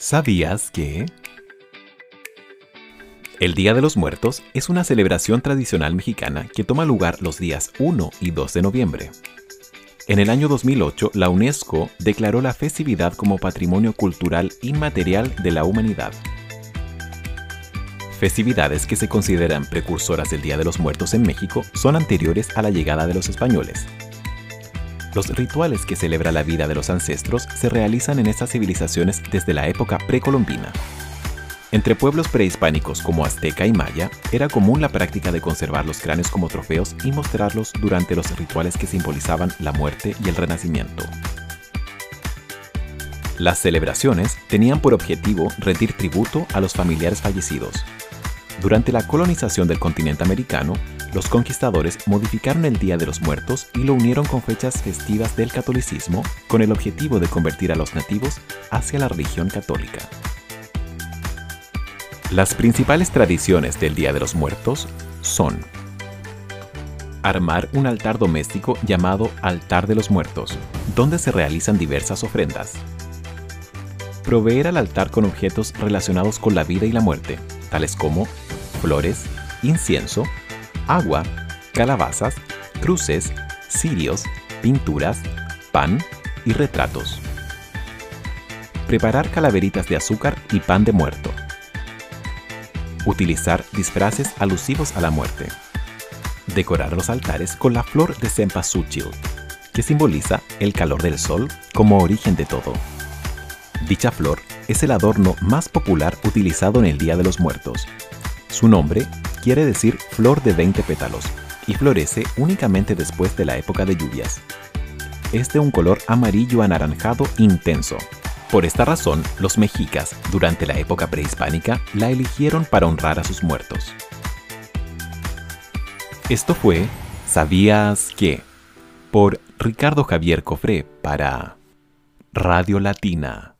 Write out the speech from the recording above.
¿Sabías que? El Día de los Muertos es una celebración tradicional mexicana que toma lugar los días 1 y 2 de noviembre. En el año 2008, la UNESCO declaró la festividad como Patrimonio Cultural Inmaterial de la Humanidad. Festividades que se consideran precursoras del Día de los Muertos en México son anteriores a la llegada de los españoles. Los rituales que celebra la vida de los ancestros se realizan en estas civilizaciones desde la época precolombina. Entre pueblos prehispánicos como azteca y maya, era común la práctica de conservar los cráneos como trofeos y mostrarlos durante los rituales que simbolizaban la muerte y el renacimiento. Las celebraciones tenían por objetivo rendir tributo a los familiares fallecidos. Durante la colonización del continente americano, los conquistadores modificaron el Día de los Muertos y lo unieron con fechas festivas del catolicismo con el objetivo de convertir a los nativos hacia la religión católica. Las principales tradiciones del Día de los Muertos son armar un altar doméstico llamado Altar de los Muertos, donde se realizan diversas ofrendas. Proveer al altar con objetos relacionados con la vida y la muerte, tales como flores, incienso, agua, calabazas, cruces, cirios, pinturas, pan y retratos. Preparar calaveritas de azúcar y pan de muerto. Utilizar disfraces alusivos a la muerte. Decorar los altares con la flor de cempasúchil, que simboliza el calor del sol como origen de todo. Dicha flor es el adorno más popular utilizado en el Día de los Muertos. Su nombre quiere decir flor de 20 pétalos y florece únicamente después de la época de lluvias. Es de un color amarillo anaranjado intenso, por esta razón, los mexicas, durante la época prehispánica, la eligieron para honrar a sus muertos. Esto fue ¿Sabías qué? por Ricardo Javier Cofré para Radio Latina.